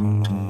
Mm-hmm.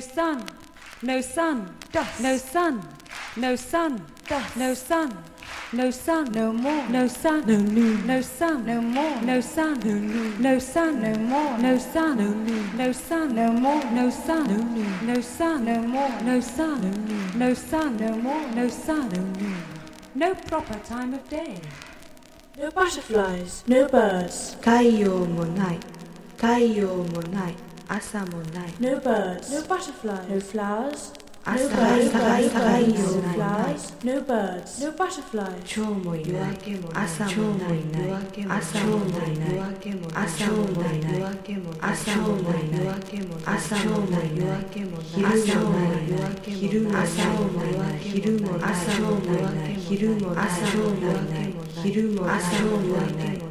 sun, no sun, no sun, dust, no sun, No sun. No sun. No sun. No more. No sun. No noon. No sun. No more. No sun. No noon. No sun. No more. No sun. No noon. No sun. No more. No sun. No noon. No sun. No more. No sun. No noon. No sun. No more. No sun. No noon. No proper time of day. No butterflies, no birds, 太陽もない太陽もない 朝もない。No birds, no butterflies, no flowers, no birds, no birds, no butterflies, 蝶もいない。朝もいない。朝もいない。朝もいない。朝もいない。朝もいない。昼もいない。昼もいない。昼もいない。昼もいない。昼もいない。昼もいない。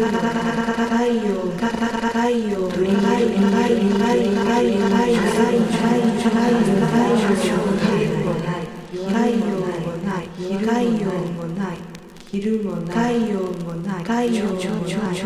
太陽はない。昼もない。太陽もない。太陽もない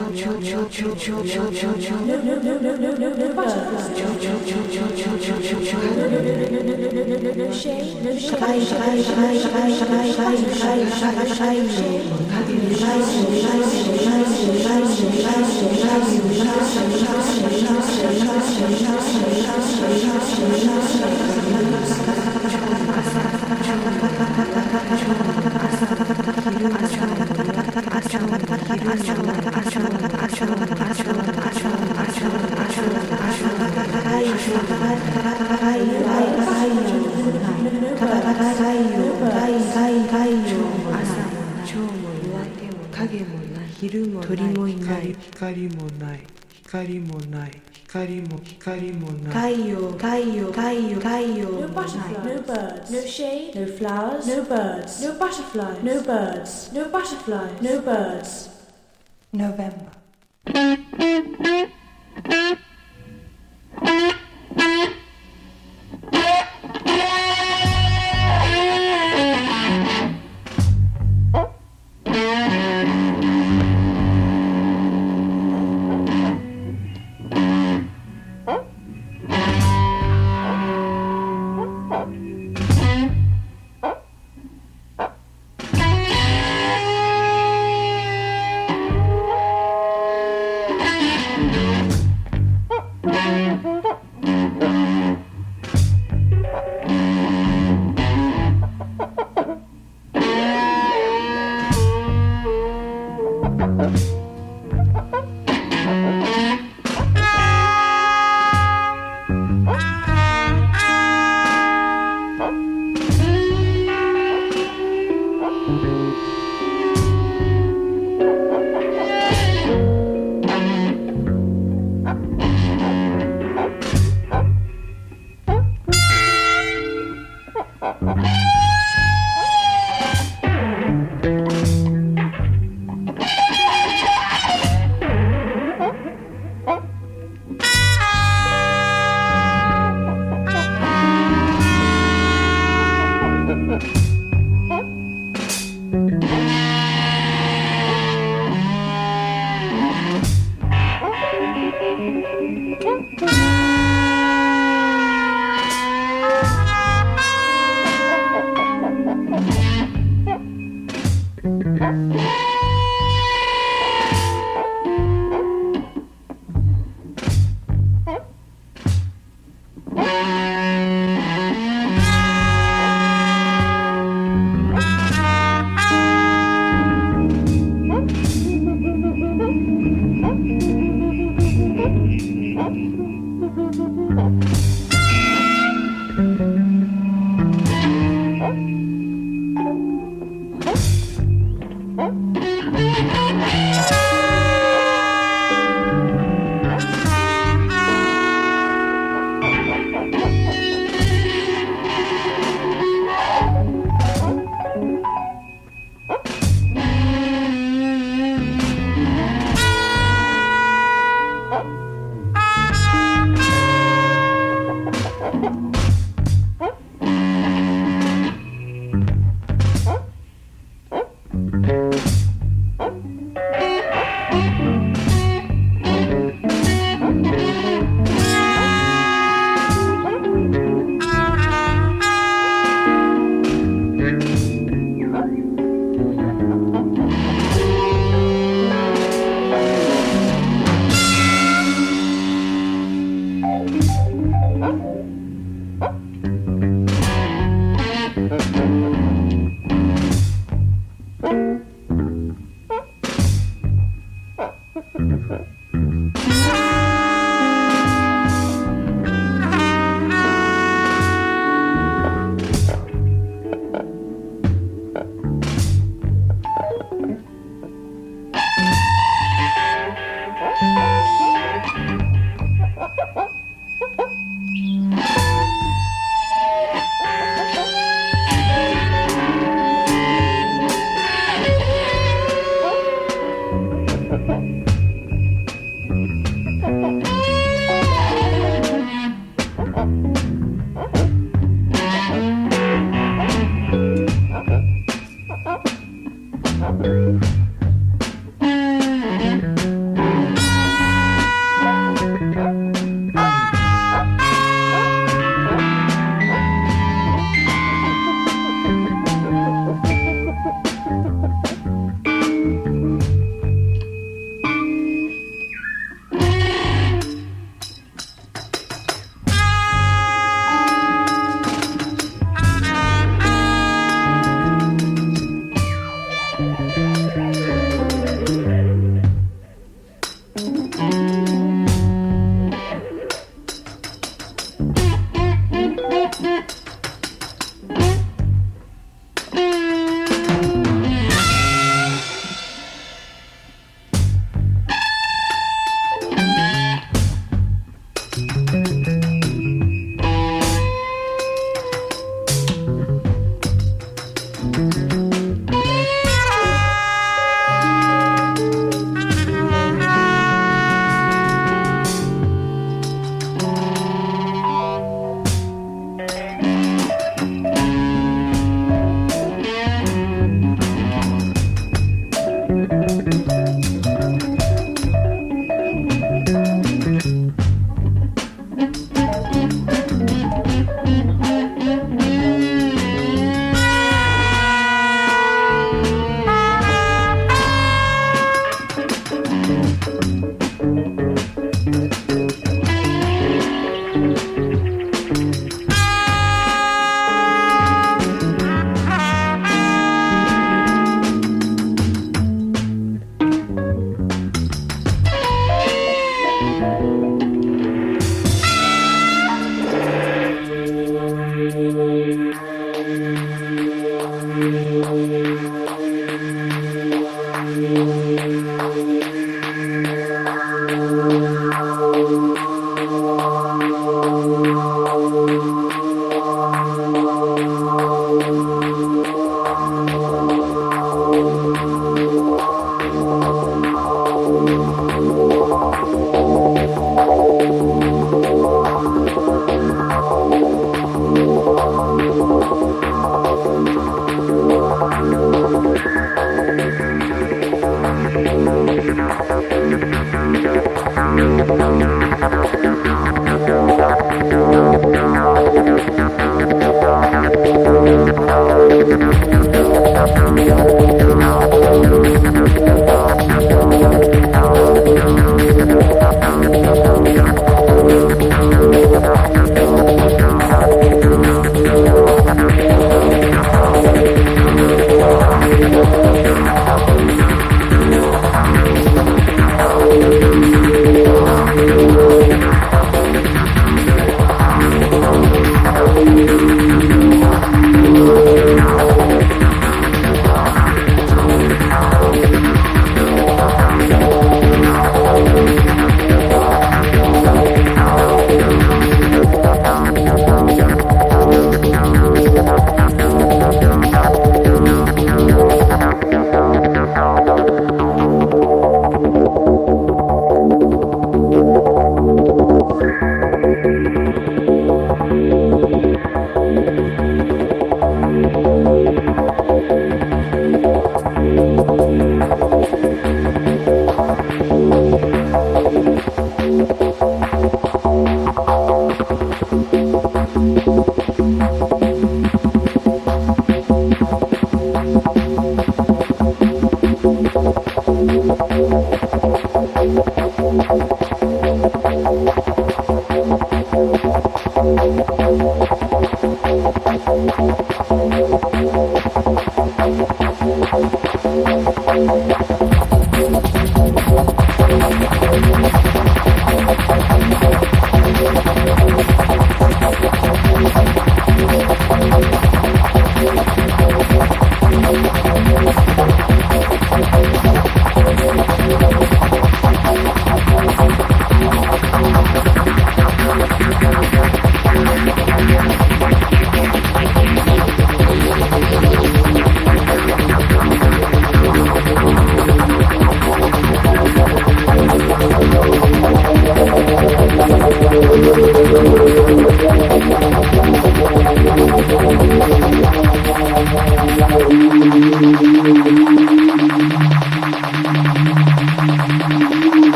影もない。昼も鳥もいない。光もない。光もない光も光もない太陽太陽太陽太陽 No butterflies No birds. No shade. No flowers. No birds. No butterflies No birds. No butterflies No birds. November.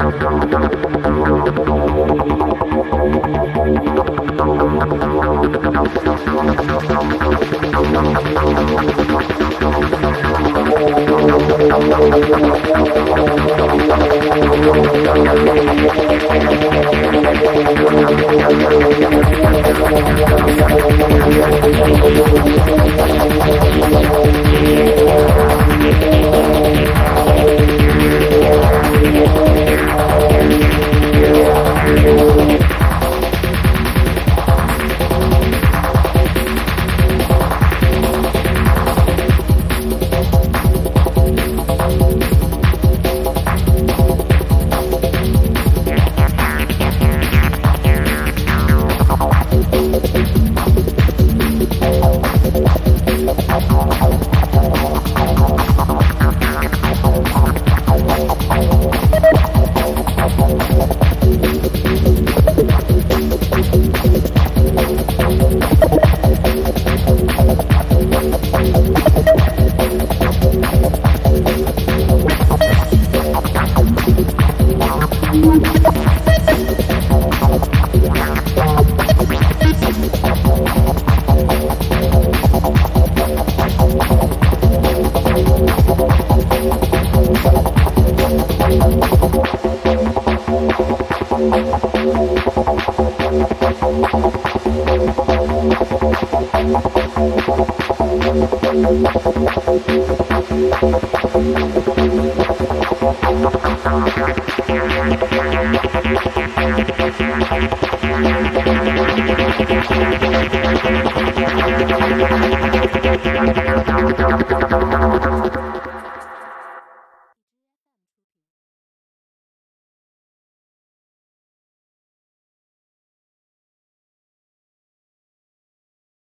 Thank